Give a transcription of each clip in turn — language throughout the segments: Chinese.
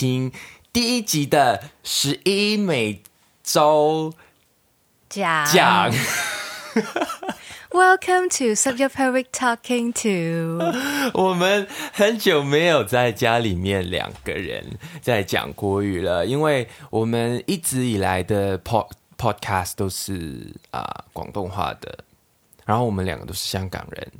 收听第一集的十一每周讲讲。Welcome to Subject Perfect Talking to。我们很久没有在家里面两个人在讲国语了，因为我们一直以来的 pod podcast 都是啊、广东话的，然后我们两个都是香港人，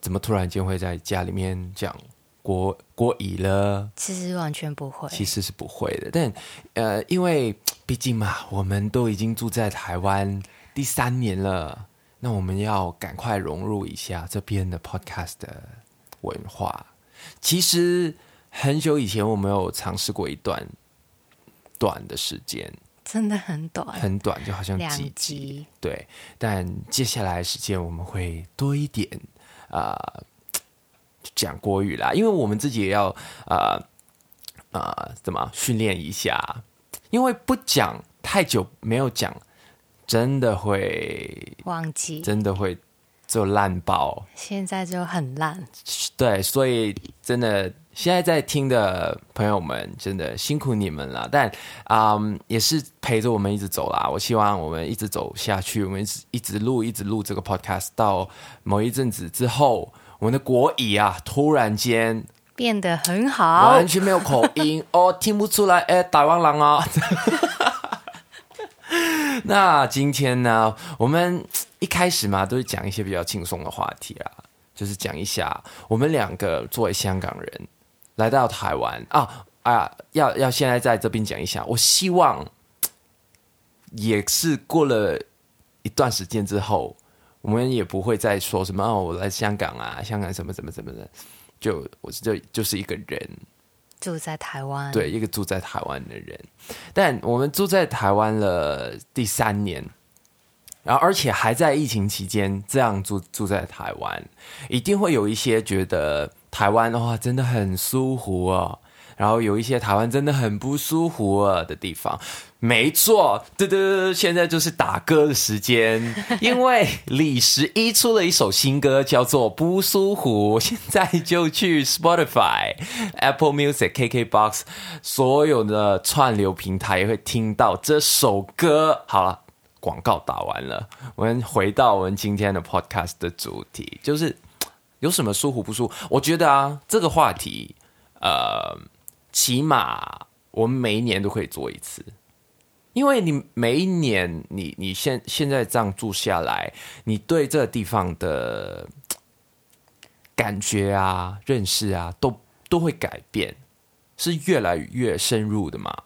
怎么突然间会在家里面讲国国语了？其实完全不会，其实是不会的，但呃，因为毕竟嘛，我们都已经住在台湾第三年了，那我们要赶快融入一下这边的 podcast 的文化。其实很久以前我们有尝试过一段短的时间，真的很短，很短，就好像两几集，集。对。但接下来的时间我们会多一点啊、呃讲国语啦，因为我们自己也要呃呃怎么训练一下，因为不讲太久没有讲，真的会忘记，真的会就烂爆。现在就很烂。对，所以真的现在在听的朋友们，真的辛苦你们了。但啊、嗯也是陪着我们一直走啦。我希望我们一直走下去，我们一直一直录，一直录这个 podcast，到某一阵子之后，我们的国语啊，突然间变得很好。完，全没有口音。哦，听不出来，哎，台湾人啊。那今天呢，我们一开始嘛，都是讲一些比较轻松的话题啦，就是讲一下我们两个作为香港人来到台湾。啊啊，要要现在在这边讲一下，我希望也是过了一段时间之后，我们也不会再说什么哦，我来香港啊，香港什么什么什么的，就我就就是一个人，住在台湾。，对，一个住在台湾的人，但我们住在台湾了第三年，然后而且还在疫情期间这样住住在台湾，一定会有一些觉得台湾的话真的很舒服哦，然后有一些台湾真的很不舒服的地方。没错，对对对，现在就是打歌的时间，因为李十一出了一首新歌，叫做《不舒服》，现在就去 Spotify、Apple Music、KKBox 所有的串流平台也会听到这首歌。好了，广告打完了，我们回到我们今天的 Podcast 的主题，就是有什么舒服不舒服？我觉得啊，这个话题，呃，起码我们每一年都可以做一次。因为你每一年，你你现现在这样住下来，你对这个地方的感觉啊、认识啊，都都会改变，是越来越深入的嘛。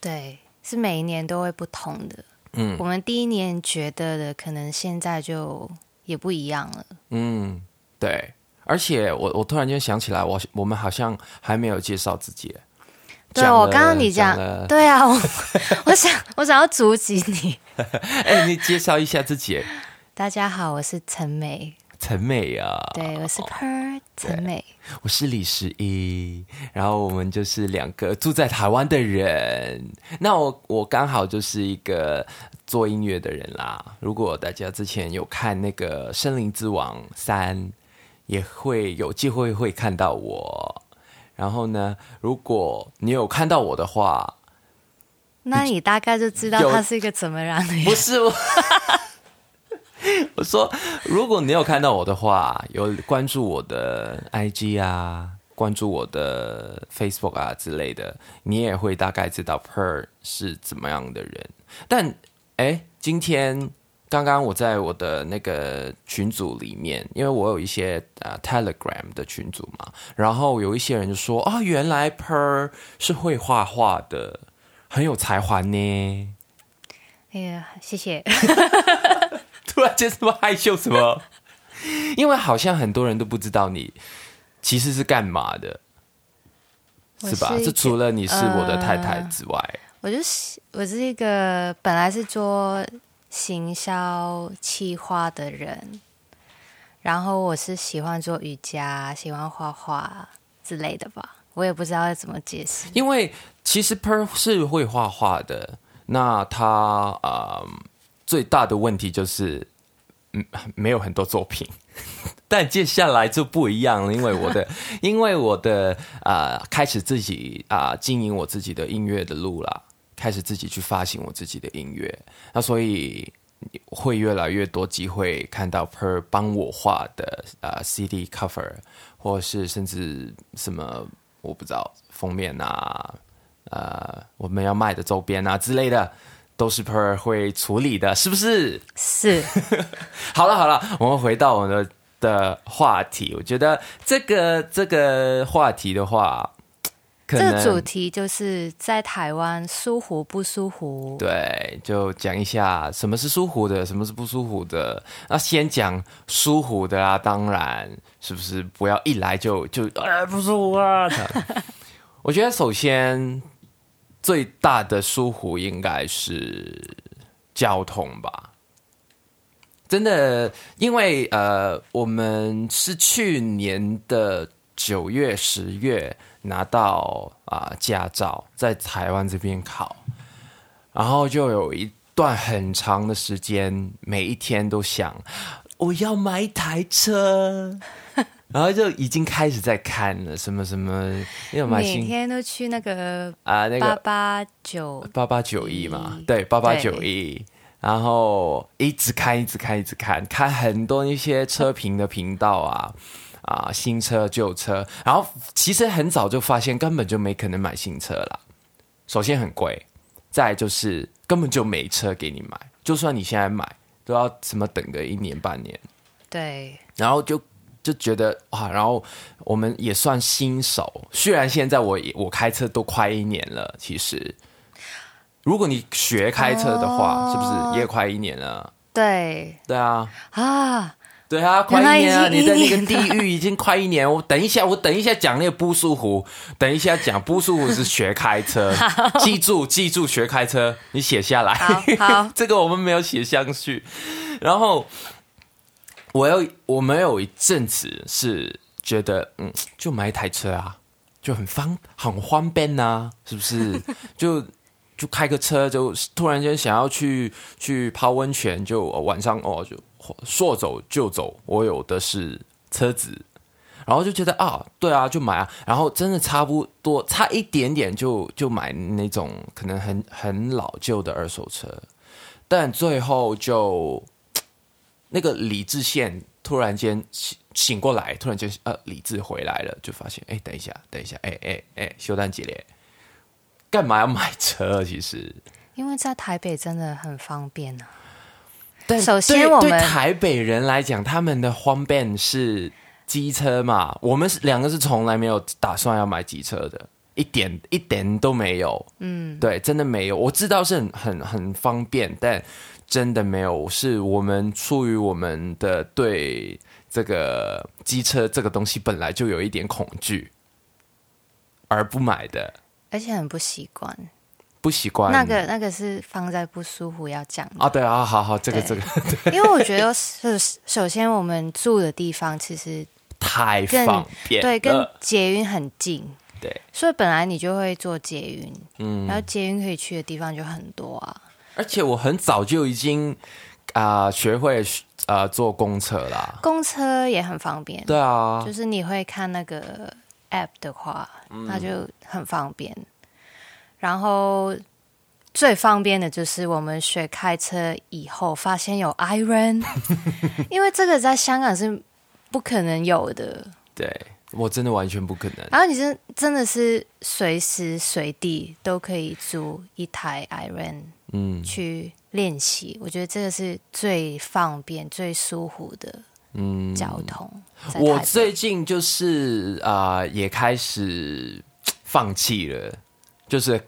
对，是每一年都会不同的。嗯我们第一年觉得的，可能现在就也不一样了。嗯，对。而且我我突然间想起来，我我们好像还没有介绍自己。对，我刚刚你讲，了对啊，我 我想我想要阻止你。哎，你介绍一下自己，大家好，我是陈美，陈美啊。对我是 Per 陈美。我是李十一，然后我们就是两个住在台湾的人。那我我刚好就是一个做音乐的人啦。如果大家之前有看那个《森林之王三》，也会有机会会看到我。然后呢，如果你有看到我的话，那你大概就知道他是一个怎么样的人。不是我。我说，如果你有看到我的话，有关注我的 IG 啊，关注我的 Facebook 啊之类的，你也会大概知道 Per 是怎么样的人。但哎，今天刚刚我在我的那个群组里面，因为我有一些呃 Telegram 的群组嘛，然后有一些人就说啊，原来 Per 是会画画的，很有才华呢。哎呀，谢谢。突然间这么害羞什么？因为好像很多人都不知道你其实是干嘛的，是吧？这除了你是我的太太之外，我就是我是一个本来是做行销企划的人，然后我是喜欢做瑜伽、喜欢画画之类的吧。我也不知道要怎么解释。因为其实 Per 是会画画的，那他呃最大的问题就是嗯没有很多作品，但接下来就不一样了，因为我的 因为我的啊、呃开始自己啊、经营我自己的音乐的路啦，开始自己去发行我自己的音乐，那所以会越来越多机会看到 Per 帮我画的 CD cover，或是甚至什么我不知道封面啊，呃我们要卖的周边啊之类的。都是 Per 会处理的，是不是？是 好了好了，我们回到我们的的话题。我觉得这个这个话题的话，可能这个主题就是在台湾舒服不舒服？对，就讲一下什么是舒服的，什么是不舒服的。那先讲舒服的啊，当然是不是不要一来就就哎不舒服啊？我觉得首先最大的舒服应该是交通吧。真的，因为呃，我们是去年的九月、十月拿到啊、驾照，在台湾这边考，然后就有一段很长的时间，每一天都想我要买一台车，然后就已经开始在看了什么什么要买每新天都去那个啊那个八八九，八八九一嘛。一，对，八八九一，然后一直看，一直看，一直看，看很多一些车评的频道啊，啊，新车、旧车，然后其实很早就发现根本就没可能买新车啦。首先很贵，再就是根本就没车给你买，就算你现在买，都要什么等个一年半年。对，然后就就觉得哇，然后我们也算新手，虽然现在我也我开车都快一年了，其实如果你学开车的话，哦是不是也快一年了？对对啊，啊，对啊，快一年啊！你的那个地狱已经快一年。我等一下，我等一下讲那个不舒服，等一下讲不舒服是学开车，记住记住学开车，你写下来。好好 这个我们没有写上去。然后我有我们有一阵子是觉得，嗯，就买一台车啊，就很方很方便呐、是不是？就就开个车，就突然间想要去去泡温泉，就晚上哦就说走就走，我有的是车子。然后就觉得啊，对啊，就买啊，然后真的差不多差一点点就就买那种可能很很老旧的二手车，但最后就那个理智线突然间醒醒过来，突然间呃理智回来了，就发现哎，等一下，等一下，哎哎哎，修蛋姐嘞，干嘛要买车？其实，因为在台北真的很方便啊。但首先对我们对台北人来讲，他们的方便是机车嘛，我们是两个是从来没有打算要买机车的，一点一点都没有。嗯，对，真的没有。我知道是很很很方便，但真的没有，是我们出于我们的对这个机车这个东西本来就有一点恐惧，而不买的，而且很不习惯，不习惯。那个那个是放在不舒服要讲，啊，对啊，好好，这个这对。个 因为我觉得首首先我们住的地方其实太方便对跟捷运很近，对，所以本来你就会坐捷运，嗯。然后捷运可以去的地方就很多啊。而且我很早就已经啊、学会啊、坐公车啦。公车也很方便，对啊，就是你会看那个 app 的话，嗯。那就很方便。然后最方便的就是我们学开车以后，发现有 iron，因为这个在香港是不可能有的。对我真的完全不可能。然后你真真的是随时随地都可以租一台 iron 嗯去练习，我觉得这个是最方便、最舒服的嗯，交通。我最近就是啊、也开始放弃了，就是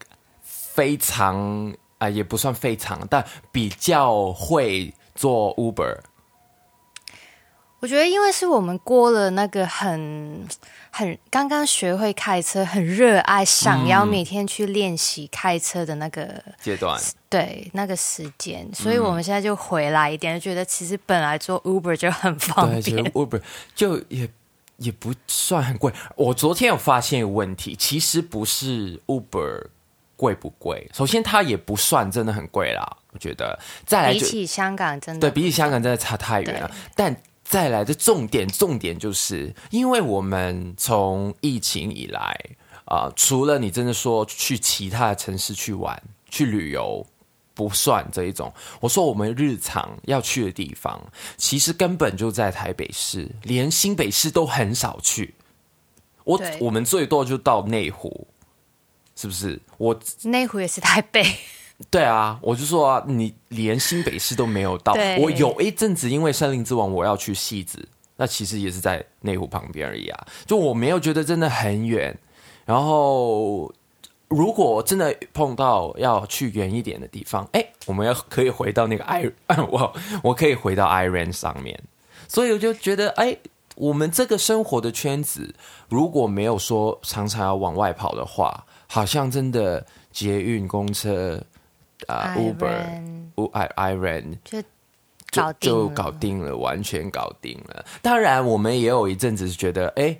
非常啊、也不算非常，但比较会做 Uber。我觉得，因为是我们过了那个很很刚刚学会开车，很热爱，想要每天去练习开车的那个、阶段，对那个时间，所以我们现在就回来一点，就觉得其实本来做 Uber 就很方便。Uber 就也也不算很贵。我昨天有发现一个问题，其实不是 Uber 贵不贵？首先它也不算真的很贵啦，我觉得。再来比起香港真的对比起香港真的差太远了。但再来的重点，重点就是因为我们从疫情以来啊、除了你真的说去其他的城市去玩、去旅游。不算这一种，我说我们日常要去的地方，其实根本就在台北市，连新北市都很少去。我我们最多就到内湖，是不是？我内湖也是台北，对啊，我就说啊，你连新北市都没有到。我有一阵子因为《森林之王》，我要去戏子，那其实也是在内湖旁边而已啊。就我没有觉得真的很远。然后，如果真的碰到要去远一点的地方，哎，我们要可以回到那个 i，我我可以回到 Iran 上面。所以我就觉得，哎，我们这个生活的圈子，如果没有说常常要往外跑的话，好像真的捷运、公车啊、Uber、Iron U I Iran 就就搞就搞定了，完全搞定了。当然，我们也有一阵子是觉得，哎，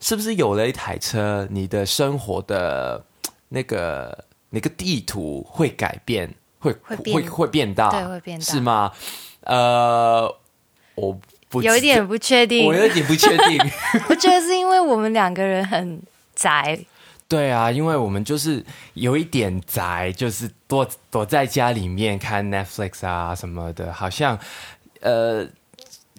是不是有了一台车，你的生活的那个那个地图会改变，会会会变大，对会变大是吗？呃，我不有一点不确定我。有点不确定。我觉得是因为我们两个人很宅，对啊，因为我们就是有一点宅，就是躲躲在家里面看 Netflix 啊什么的，好像呃，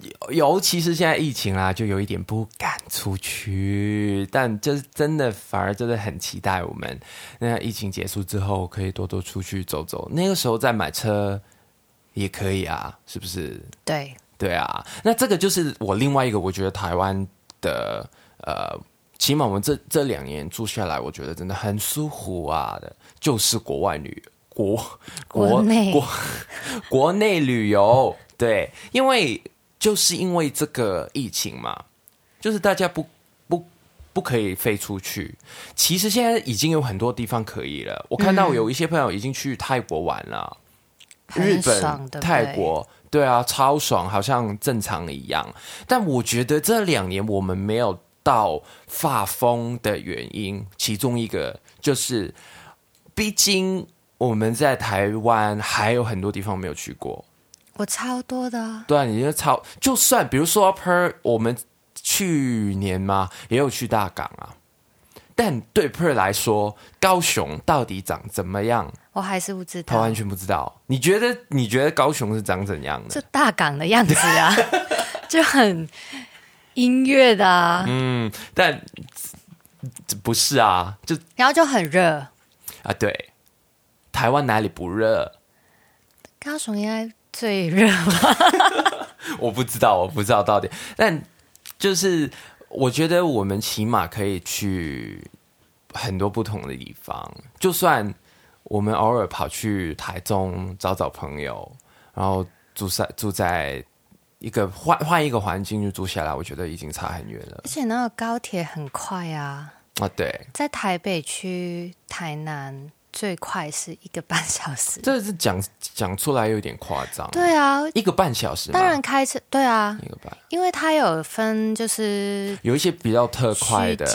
尤尤其是现在疫情啦，就有一点不敢出去。但就是真的，反而真的很期待我们那疫情结束之后，可以多多出去走走。那个时候再买车也可以啊，是不是？对，对啊，那这个就是我另外一个，我觉得台湾的呃，起码我们这这两年住下来，我觉得真的很舒服啊的，就是国外旅国国内国 国内旅游，对，因为就是因为这个疫情嘛，就是大家不不不可以飞出去。其实现在已经有很多地方可以了，我看到有一些朋友已经去泰国玩了。日本、对对泰国，对啊，超爽，好像正常一样。但我觉得这两年我们没有到发疯的原因，其中一个就是，毕竟我们在台湾还有很多地方没有去过。我超多的啊，对啊，你就超，就算比如说 Per，我们去年嘛也有去大港啊，但对 Per 来说，高雄到底长怎么样，我还是不知道他完，全不知道。你觉得你觉得高雄是长怎样的就？大港的样子啊，就很音乐的啊，嗯，但这不是啊，就然后就很热。啊，对，台湾哪里不热？高雄应该最热吧？我不知道，我不知道到底，但就是我觉得我们起码可以去很多不同的地方，就算我们偶尔跑去台中找找朋友，然后住在住在一个换换一个环境就住下来，我觉得已经差很远了而且那个高铁很快啊，啊！对，在台北去台南最快是一个半小时。这是讲讲出来有点夸张，对啊，一个半小时吗，当然开车对啊，一个半，因为它有分就是有一些比较特快的，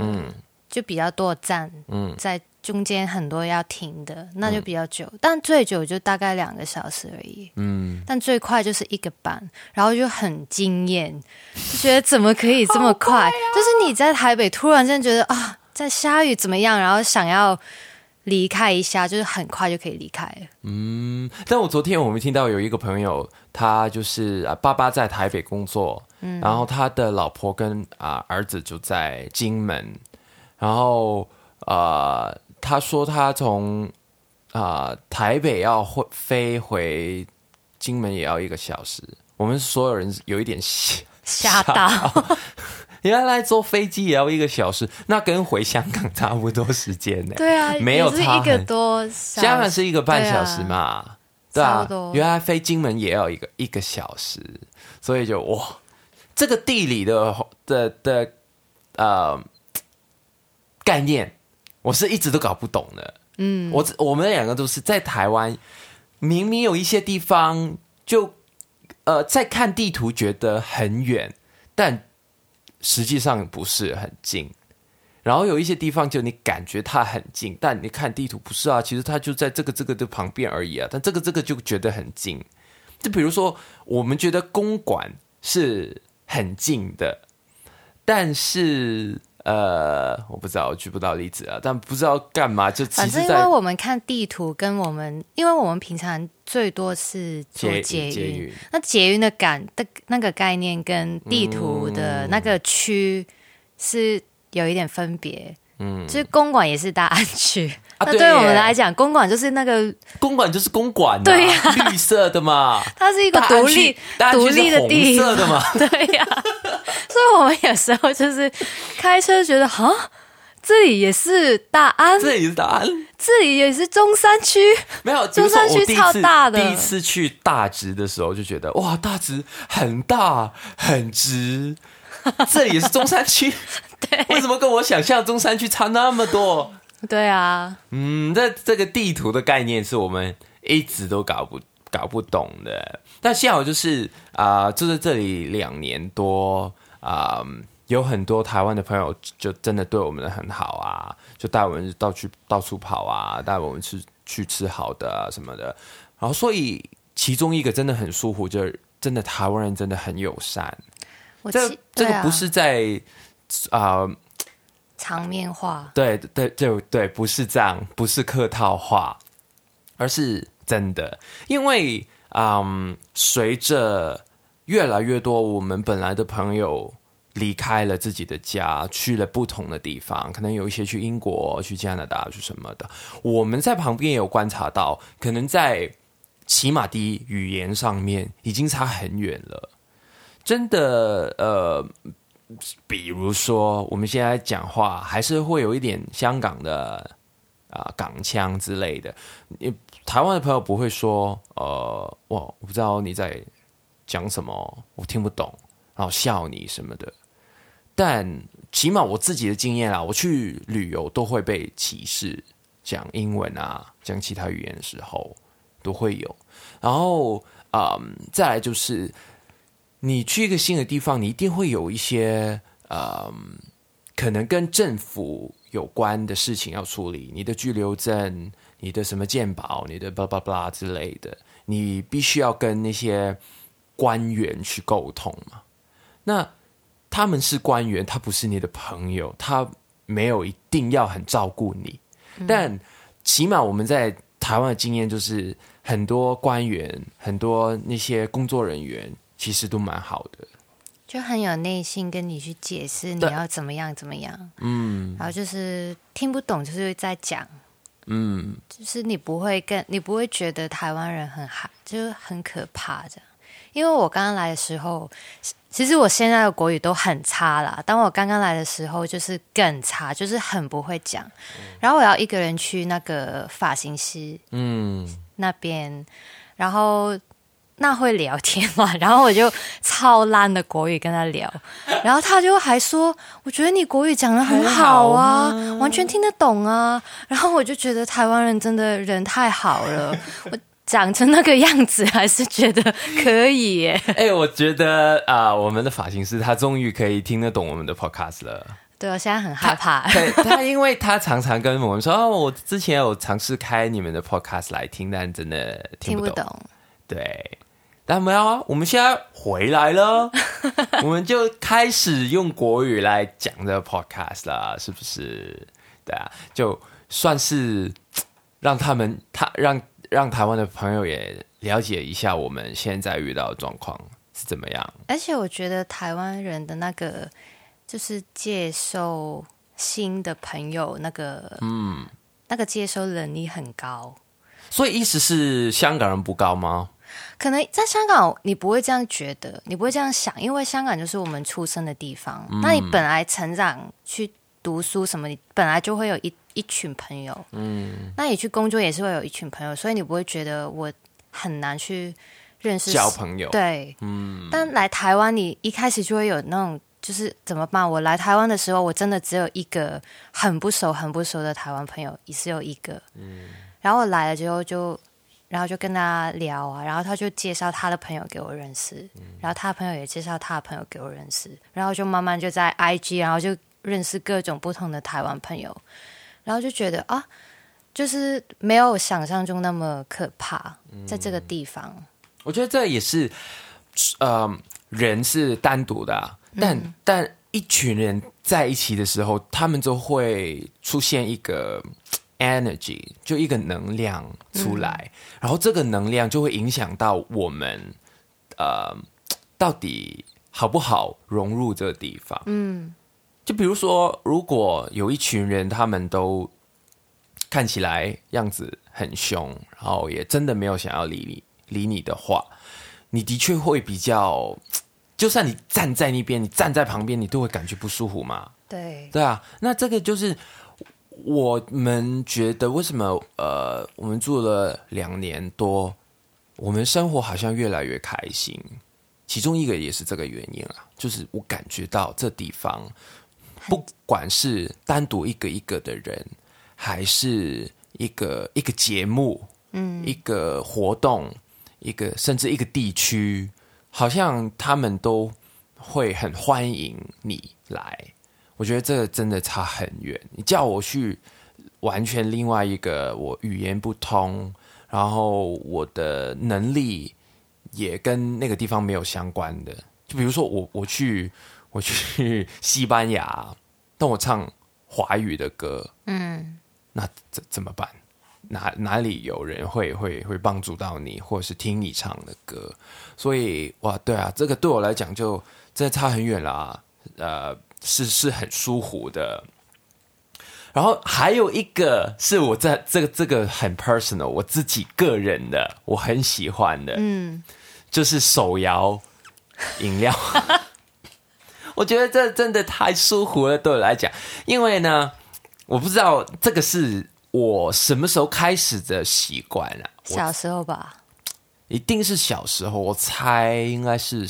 嗯。就比较多站，嗯，在中间很多要停的，那就比较久。但最久就大概两个小时而已。嗯，但最快就是一个半，然后就很惊艳，就觉得怎么可以这么快？就是你在台北突然间觉得啊，在下雨怎么样，然后想要离开一下，就是很快就可以离开。了。嗯，但我昨天我们听到有一个朋友，他就是啊，爸爸在台北工作，嗯。然后他的老婆跟啊儿子就在金门，然后呃，他说他从啊台北要会飞回金门也要一个小时，我们所有人有一点吓，吓到，原来坐飞机也要一个小时，那跟回香港差不多时间呢。对啊，没有差是一个差多小时，香港是一个半小时嘛，对啊原来飞金门也要一个一个小时，所以就哇，这个地理的的的呃概念，我是一直都搞不懂的。嗯，我我们两个都是在台湾，明明有一些地方就呃在看地图觉得很远，但实际上不是很近。然后有一些地方就你感觉它很近，但你看地图不是啊，其实它就在这个这个的旁边而已啊。但这个这个就觉得很近。就比如说，我们觉得公馆是很近的，但是呃，我不知道，我举不到例子啊。但不知道干嘛，就反正因为我们看地图跟我们，因为我们平常最多是坐捷捷运，捷运那捷运的感的那个概念跟地图的那个区是有一点分别。嗯，就是公馆也是大安区，啊那对我们来讲，公馆就是那个公馆就是公馆、啊，对呀。绿色的嘛，它是一个独立独立的地色的嘛，对呀、所以我们有时候就是开车觉得，哈，这里也是大安，这也是大安。这里也是中山区，没有，中山区超大的。第一次去大直的时候就觉得哇，大直很大很直，这里也是中山区，对。为什么跟我想象中山区差那么多？对啊，嗯，这这个地图的概念是我们一直都搞不搞不懂的。但幸好就是啊、住在这里两年多啊、有很多台湾的朋友就真的对我们的很好啊，就带我们到去到处跑啊，带我们去去吃好的啊什么的。然后所以其中一个真的很舒服，就是真的台湾人真的很友善。这这个不是在啊。场面话，对对对对，不是这样，不是客套话，而是真的。因为嗯，随着越来越多我们本来的朋友离开了自己的家，去了不同的地方，可能有一些去英国、去加拿大、去什么的，我们在旁边也有观察到，可能在起码第一语言上面已经差很远了。真的，呃，比如说我们现在讲话还是会有一点香港的啊、港腔之类的。你台湾的朋友不会说，呃，哇，我不知道你在讲什么，我听不懂，然后笑你什么的。但起码我自己的经验啊，我去旅游都会被歧视，讲英文啊，讲其他语言的时候都会有。然后，嗯，再来就是你去一个新的地方，你一定会有一些嗯，可能跟政府有关的事情要处理，你的居留证、你的什么鉴保、你的巴拉巴拉之类的，你必须要跟那些官员去沟通嘛。那他们是官员，他不是你的朋友，他没有一定要很照顾你，但起码我们在台湾的经验就是，很多官员、很多那些工作人员其实都蛮好的。就很有耐心跟你去解释你要怎么样怎么样，嗯，然后就是听不懂就是在讲，嗯，就是你不会跟你不会觉得台湾人很害，就是很可怕这样。因为我刚刚来的时候，其实我现在的国语都很差啦。当我刚刚来的时候，就是更差，就是很不会讲。然后我要一个人去那个发型师嗯，那边，然后那会聊天嘛，然后我就超烂的国语跟他聊，然后他就还说，我觉得你国语讲的很好啊，完全听得懂啊，然后我就觉得台湾人真的人太好了，我长成那个样子还是觉得可以耶，哎、我觉得啊、我们的发型师他终于可以听得懂我们的 podcast 了。对我现在很害怕，对他，因为他常常跟我们说，哦，我之前有尝试开你们的 podcast 来听，但真的听不懂。听不懂。对，但没有啊，我们现在回来了，我们就开始用国语来讲这个 podcast 啦，是不是？对啊，就算是让他们他让让台湾的朋友也了解一下我们现在遇到的状况是怎么样。而且我觉得台湾人的那个就是接受新的朋友，那个嗯，那个接收能力很高。所以意思是香港人不高吗？可能在香港，你不会这样觉得，你不会这样想，因为香港就是我们出生的地方。那你本来成长去读书什么，你本来就会有一一群朋友。嗯，那你去工作也是会有一群朋友，所以你不会觉得我很难去认识交朋友，对，嗯。但来台湾，你一开始就会有那种。就是怎么办？我来台湾的时候，我真的只有一个很不熟、很不熟的台湾朋友，也是有一个。嗯，然后我来了之后就，然后就跟他聊啊，然后他就介绍他的朋友给我认识，然后他的朋友也介绍他的朋友给我认识，然后就慢慢就在 IG，然后就认识各种不同的台湾朋友，然后就觉得啊，就是没有想象中那么可怕，在这个地方。我觉得这也是，呃，人是单独的啊、但、但一群人在一起的时候，他们就会出现一个 energy，就一个能量出来，然后这个能量就会影响到我们，呃，到底好不好融入这个地方。嗯就比如说，如果有一群人，他们都看起来样子很凶，然后也真的没有想要理你理你的话，你的确会比较，就算你站在那边，你站在旁边，你都会感觉不舒服嘛。对，对啊，那这个就是我们觉得为什么呃，我们住了两年多，我们生活好像越来越开心。其中一个也是这个原因啊，就是我感觉到这地方，不管是单独一个一个的人，还是一个一个节目，嗯，一个活动，一个甚至一个地区，好像他们都会很欢迎你来。我觉得这个真的差很远。你叫我去完全另外一个我语言不通，然后我的能力也跟那个地方没有相关的，就比如说我我去我去西班牙，但我唱华语的歌，嗯，那怎怎么办？哪哪里有人会会会帮助到你，或者是听你唱的歌？所以哇，对啊，这个对我来讲就真的差很远啦。呃，是是很舒服的。然后还有一个是我在这个这个很 personal，我自己个人的，我很喜欢的，嗯，就是手摇饮料。我觉得这真的太舒服了，对我来讲，因为呢，我不知道这个是我什么时候开始的习惯啊。小时候吧，一定是小时候，我猜应该是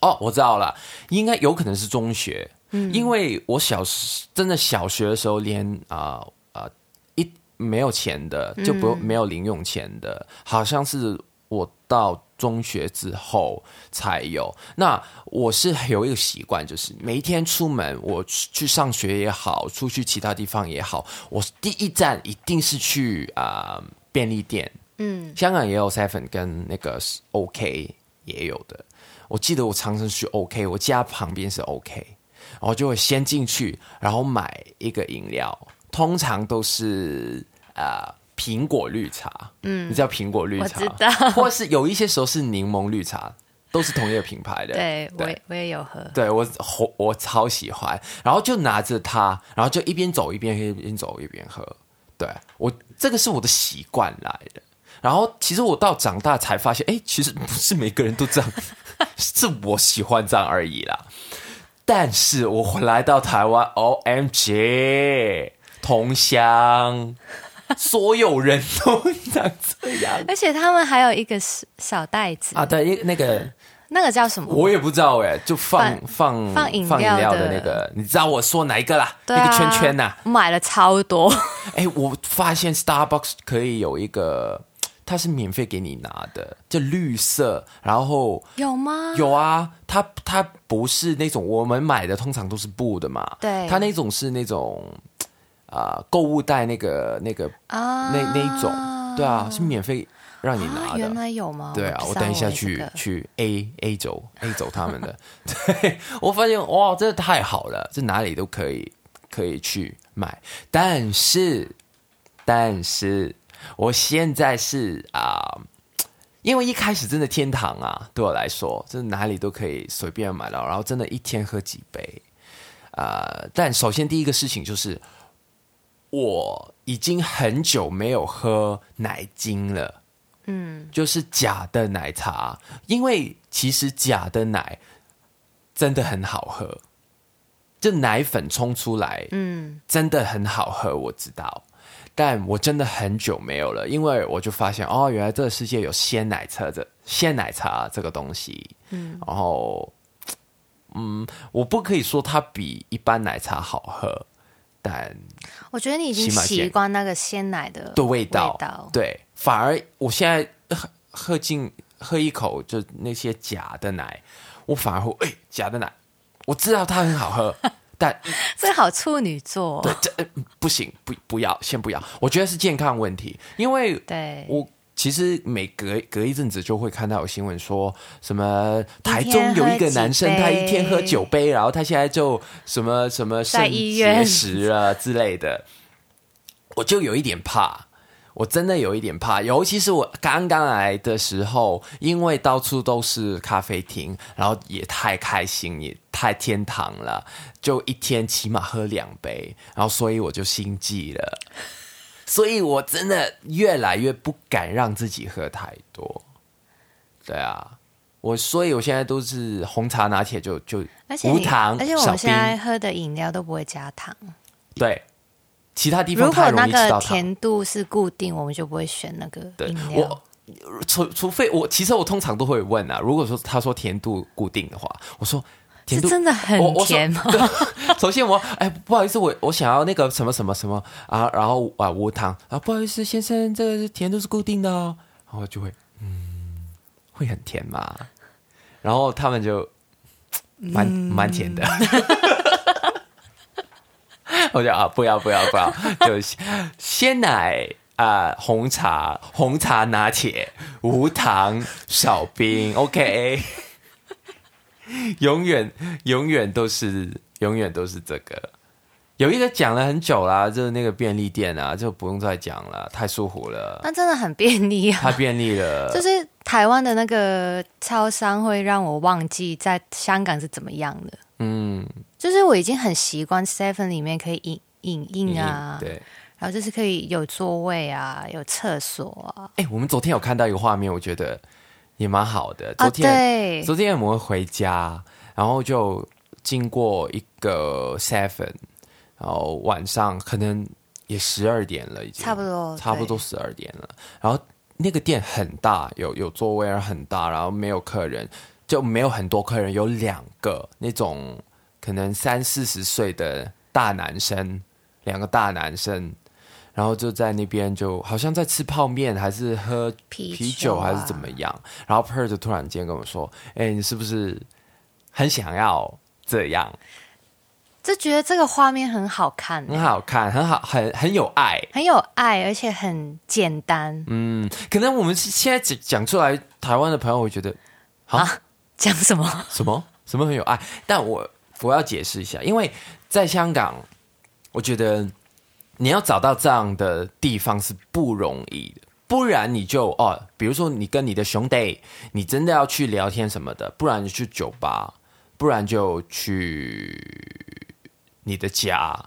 哦，我知道了，应该有可能是中学，嗯，因为我小时真的小学的时候连啊啊、一没有钱的，就不、没有零用钱的，好像是我到中学之后才有。那我是有一个习惯，就是每一天出门，我去去上学也好，出去其他地方也好，我第一站一定是去啊、便利店。嗯，香港也有 Seven 跟那个 OK 也有的。我记得我常常去 OK，我家旁边是 OK，然后就会先进去，然后买一个饮料，通常都是呃苹果绿茶，嗯，你知道苹果绿茶，我知道或是有一些时候是柠檬绿茶，都是同一个品牌的。对我也我也有喝，对我我我超喜欢，然后就拿着它，然后就一边走一边喝，一边走一边喝。对我这个是我的习惯来的。然后其实我到长大才发现，哎，其实不是每个人都这样，是我喜欢这样而已啦。但是我回来到台湾，O M G，同乡，所有人都长这样而且他们还有一个小小袋子，啊！对，一那个那个叫什么？我也不知道哎，就放放放饮料料的的那个，你知道我说哪一个啦？对啊那个圈圈呐、我买了超多，哎，我发现 Starbucks 可以有一个，它是免费给你拿的，就绿色，然后有吗？有啊，它它不是那种我们买的，通常都是布的嘛，对。它那种是那种啊、购物袋那个那个啊，那那一种，对啊，是免费让你拿。原来有吗？对啊，我等一下欸去、这个。去 A A 走 A 走他们的，对我发现哇，真的太好了，这哪里都可以可以去买，但是但是我现在是啊、因为一开始真的天堂啊，对我来说，真的哪里都可以随便买到，然后真的一天喝几杯啊、但首先第一个事情就是，我已经很久没有喝奶精了。嗯，就是假的奶茶，因为其实假的奶真的很好喝，就奶粉冲出来，嗯，真的很好喝，我知道。但我真的很久没有了，因为我就发现哦，原来这个世界有鲜奶茶这鲜奶茶这个东西，嗯，然后，嗯，我不可以说它比一般奶茶好喝，但我觉得你已经习惯那个鲜奶的的味道，对，反而我现在喝喝进喝一口就那些假的奶，我反而会哎、假的奶，我知道它很好喝，但 这好处女座、对，这、呃不行，不不要，先不要。我觉得是健康问题，因为对，我其实每隔隔一阵子就会看到有新闻说什么台中有一个男生，他一天喝杯九杯，然后他现在就什么什么在肾结石啊之类的，我就有一点怕。我真的有一点怕，尤其是我刚刚来的时候，因为到处都是咖啡厅，然后也太开心，也太天堂了，就一天起码喝两杯，然后所以我就心悸了。所以我真的越来越不敢让自己喝太多。对啊，我所以我现在都是红茶拿铁就就无糖而且我少们现在，喝的饮料都不会加糖。对，其他地方如太容易吃到糖。甜度是固定，我们就不会选那个对饮料我。除除非我其实我通常都会问啊，如果说他说甜度固定的话，我说甜是度真的很甜吗？首先我 哎不好意思，我我想要那个什么什么什么啊，然后啊无糖啊，不好意思先生，这个甜度是固定的哦，然后就会嗯会很甜嘛，然后他们就 蛮蛮甜的。我就啊，不要不要不要，就鲜奶啊、红茶红茶拿铁，无糖少冰，OK，永远永远都是永远都是这个。有一个讲了很久啦，就是那个便利店啊，就不用再讲了，太舒服了，那真的很便利啊！太便利了。就是台湾的那个超商会让我忘记在香港是怎么样的。嗯，就是我已经很习惯 Seven 里面可以影影印啊，对。然后就是可以有座位啊，有厕所啊。哎、我们昨天有看到一个画面，我觉得也蛮好的。啊，昨天、对，昨天我们回家，然后就经过一个 Seven，然后晚上可能也十二点了，已经差不多，差不多十二点了。然后那个店很大，有有座位，然后很大，然后没有客人，就没有很多客人，有两个那种可能三四十岁的大男生，两个大男生。然后就在那边，就好像在吃泡面，还是喝啤酒，还是怎么样。然后 Per 就突然间跟我说：“哎、你是不是很想要这样？就觉得这个画面很好看，很好看，很好，很很有爱。很有爱，而且很简单。嗯，可能我们现在讲讲出来，台湾的朋友会觉得啊讲什么？什么什么很有爱，但我我要解释一下，因为在香港，我觉得你要找到这样的地方是不容易的，不然你就哦，比如说你跟你的兄弟，你真的要去聊天什么的，不然你去酒吧，不然就去你的家，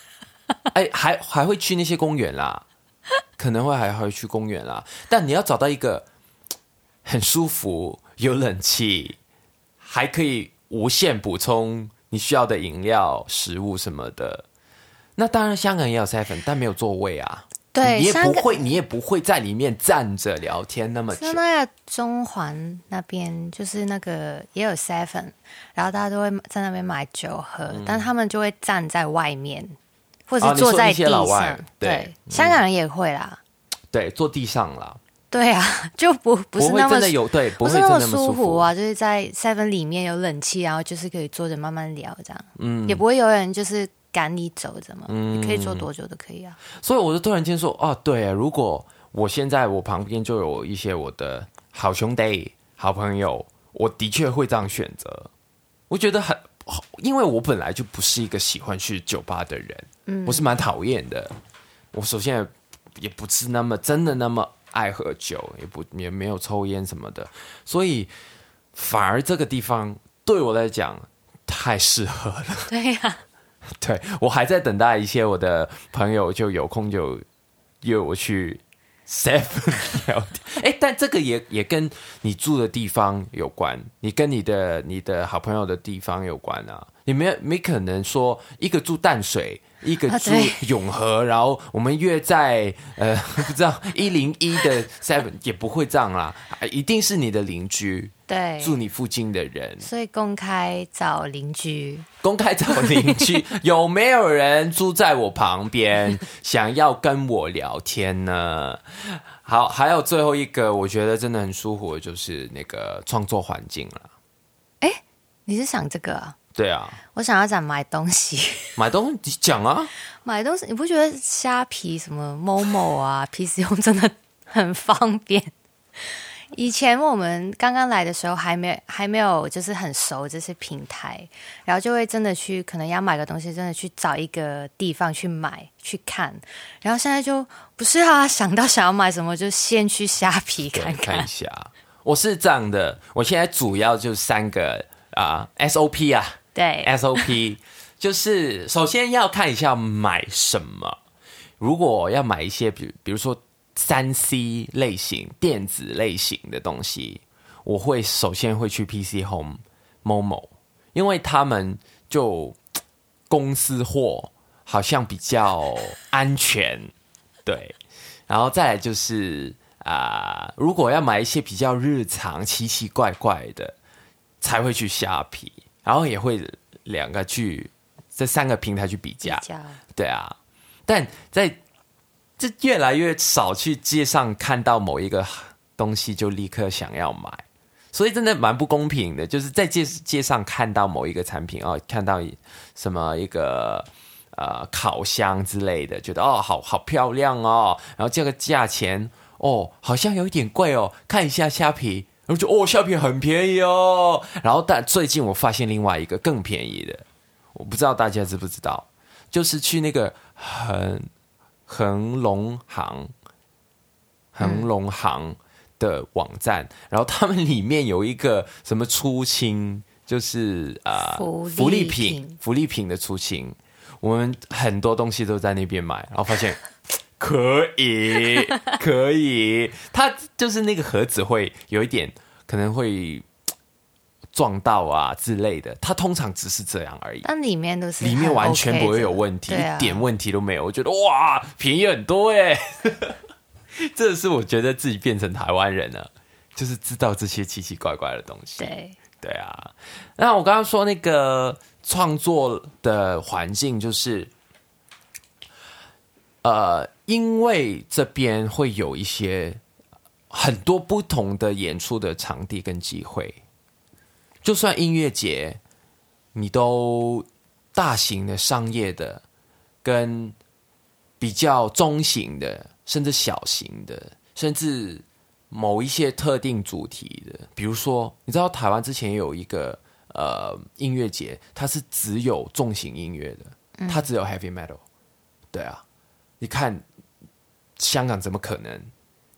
哎，还还会去那些公园啦，可能会还会去公园啦，但你要找到一个很舒服、有冷气，还可以无限补充你需要的饮料、食物什么的。那当然，香港也有 seven，但没有座位啊。对，你也不会，你也不会在里面站着聊天那么久像。那个中环那边，就是那个也有 Seven，然后大家都会在那边买酒喝，但他们就会站在外面，或者是坐在地上。对对，香港人也会啦。对，坐地上啦，对啊，就不不是那么真的有对，不是那么舒服啊，就是在 Seven 里面有冷气，然后就是可以坐着慢慢聊这样，嗯也不会有人就是赶你走怎么，嗯你可以坐多久都可以啊。所以我就突然间说，哦，对，啊如果我现在我旁边就有一些我的好兄弟、好朋友，我的确会这样选择。我觉得很，因为我本来就不是一个喜欢去酒吧的人，嗯我是蛮讨厌的。我首先也不是那么真的那么爱喝酒，也不也没有抽烟什么的，所以反而这个地方对我来讲太适合了。对呀、对我还在等待一些我的朋友就有空就约我去 Seven 聊天。哎，但这个也也跟你住的地方有关，你跟你的你的好朋友的地方有关啊。你没没可能说一个住淡水，一个住永和，然后我们约在呃 不知道一零一的 Seven 也不会这样啦，啊一定是你的邻居对，住你附近的人。所以公开找邻居，公开找邻居，有没有人住在我旁边，想要跟我聊天呢？好，还有最后一个，我觉得真的很舒服的，就是那个创作环境了。你是想这个啊？对啊，我想要讲买东西，买东西讲啊，买东西，你不觉得虾皮什么某某啊，PC 用真的很方便？以前我们刚刚来的时候，还没还没有就是很熟这些平台，然后就会真的去可能要买个东西，真的去找一个地方去买去看。然后现在就不是啊，想到想要买什么就先去虾皮看看 一下。我是这样的，我现在主要就三个啊 SOP 啊，对 SOP 就是首先要看一下买什么。如果要买一些，比比如说。三 C 类型、电子类型的东西，我会首先会去 PC Home、Momo，因为他们就公司货好像比较安全，对。然后再来就是啊，如果要买一些比较日常、奇奇怪怪的，才会去虾皮，然后也会两个去这三个平台去比价，对啊。但在这越来越少去街上看到某一个东西就立刻想要买，所以真的蛮不公平的。就是在街街上看到某一个产品哦，看到什么一个呃烤箱之类的，觉得哦好好漂亮哦，然后这个价钱哦好像有一点贵哦，看一下虾皮，然后就哦虾皮很便宜哦。然后但最近我发现另外一个更便宜的，我不知道大家知不知道，就是去那个恒。恒隆行，恒隆行的网站，然后他们里面有一个什么出清，就是啊福利品，福利品的出清，我们很多东西都在那边买，然后发现可以，可以，它就是那个盒子会有一点可能会。撞到啊之类的，它通常只是这样而已。那里面都是里面完全不会有问题，一点问题都没有。我觉得哇，便宜很多哎！这是我觉得自己变成台湾人了，就是知道这些奇奇怪怪的东西。对对啊，那我刚刚说那个创作的环境，就是呃，因为这边会有一些很多不同的演出的场地跟机会。就算音乐节，你都大型的、商业的，跟比较中型的，甚至小型的，甚至某一些特定主题的，比如说，你知道台湾之前有一个呃音乐节，它是只有重型音乐的，它只有 heavy metal。对啊，你看香港怎么可能？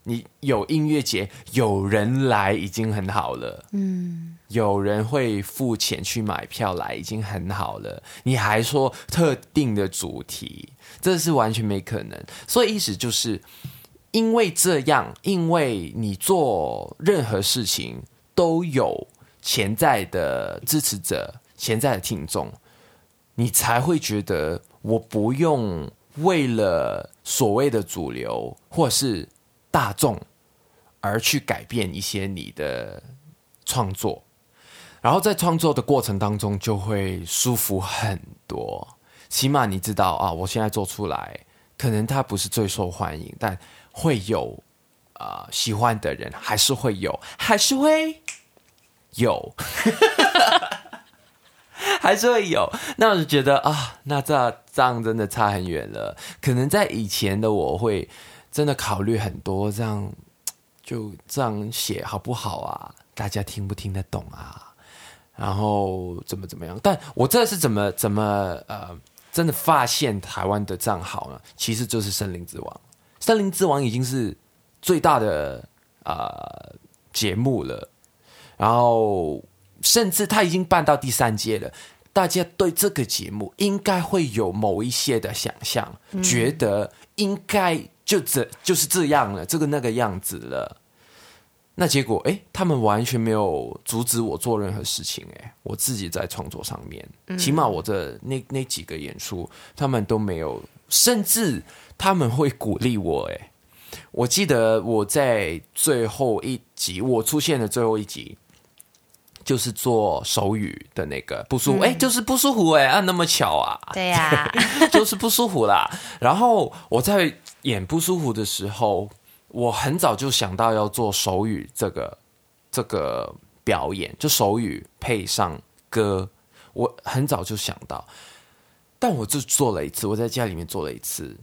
你有音乐节，有人来已经很好了。嗯，有人会付钱去买票来，已经很好了。你还说特定的主题，这是完全没可能。所以意思就是，因为这样，因为你做任何事情都有潜在的支持者、潜在的听众，你才会觉得我不用为了所谓的主流，或是。大众而去改变一些你的创作，然后在创作的过程当中就会舒服很多。起码你知道啊，我现在做出来，可能它不是最受欢迎，但会有啊喜欢的人，还是会有，还是会有，还是会有。那我就觉得啊，那这这样真的差很远了。可能在以前的我会。真的考虑很多，这样就这样写好不好啊？大家听不听得懂啊？然后怎么怎么样？但我这是怎么怎么呃，真的发现台湾的账号呢？其实就是《森林之王》，《森林之王》已经是最大的呃节目了，然后甚至他已经办到第三届了。大家对这个节目应该会有某一些的想象，觉得应该。就这就是这样了，这个那个样子了。那结果，哎，他们完全没有阻止我做任何事情。哎，我自己在创作上面，起码我的那那几个演出，他们都没有，甚至他们会鼓励我。哎，我记得我在最后一集，我出现的最后一集。就是做手语的那个不舒服，哎，就是不舒服，哎，啊，那么巧啊，对呀，就是不舒服啦。然后我在演不舒服的时候，我很早就想到要做手语这个这个表演，就手语配上歌，我很早就想到，但我就做了一次，我在家里面做了一次，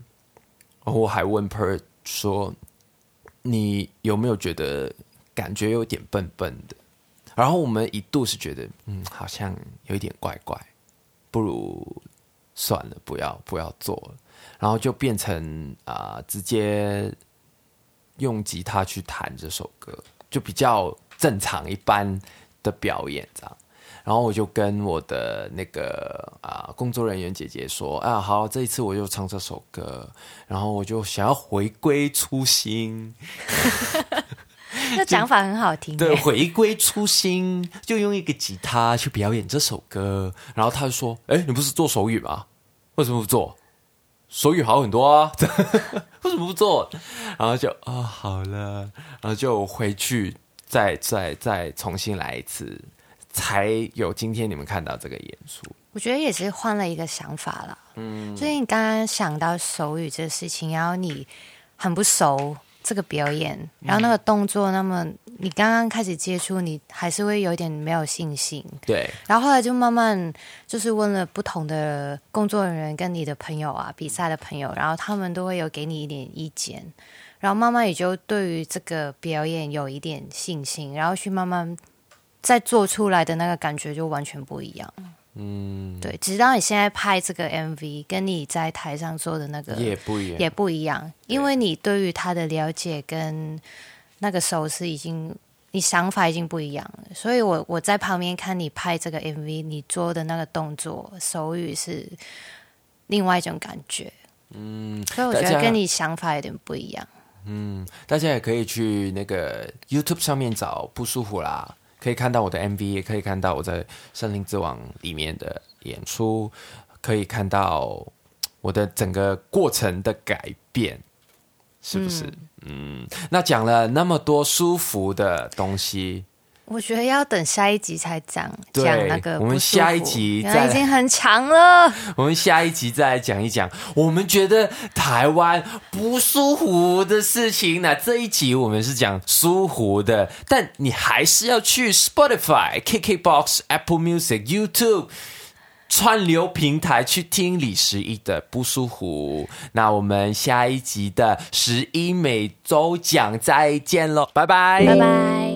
我还问 Per 说：“你有没有觉得感觉有点笨笨的？”然后我们一度是觉得，嗯，好像有一点怪怪，不如算了，不要不要做了。然后就变成啊，直接用吉他去弹这首歌，就比较正常一般的表演这样。然后我就跟我的那个啊工作人员姐姐说：“啊，好，这一次我就唱这首歌。”然后我就想要回归初心。那讲法很好听。对，回归初心，就用一个吉他去表演这首歌。然后他就说：“哎，你不是做手语吗？为什么不做？手语好很多啊，为什么不做？”然后就啊，好了，然后就回去再再再重新来一次。才有今天你们看到这个演出，我觉得也是换了一个想法了。嗯，所以你刚刚想到手语这个事情，然后你很不熟这个表演，然后那个动作，那么你刚刚开始接触，你还是会有点没有信心。对，然后后来就慢慢就是问了不同的工作人员跟你的朋友啊，比赛的朋友，然后他们都会有给你一点意见，然后慢慢也就对于这个表演有一点信心，然后去慢慢。再做出来的那个感觉就完全不一样。嗯，对，直到你现在拍这个 MV，跟你在台上做的那个也不一样，也不一样。因为你对于他的了解跟那个手势已经，你想法已经不一样了。所以我我在旁边看你拍这个 MV，你做的那个动作手语是另外一种感觉。嗯，所以我觉得跟你想法有点不一样。嗯，大家也可以去那个 YouTube 上面找不舒服啦。可以看到我的 MV，也可以看到我在《森林之王》里面的演出，可以看到我的整个过程的改变，是不是？嗯，那讲了那么多舒服的东西。我觉得要等下一集才讲讲那个。我们下一集已经很长了。我们下一集再来讲一讲，我们觉得台湾不舒服的事情。那这一集我们是讲舒服的，但你还是要去 Spotify、KKBox、Apple Music、YouTube 串流平台去听李十一的不舒服。那我们下一集的十一每周讲再见喽，拜拜，拜拜。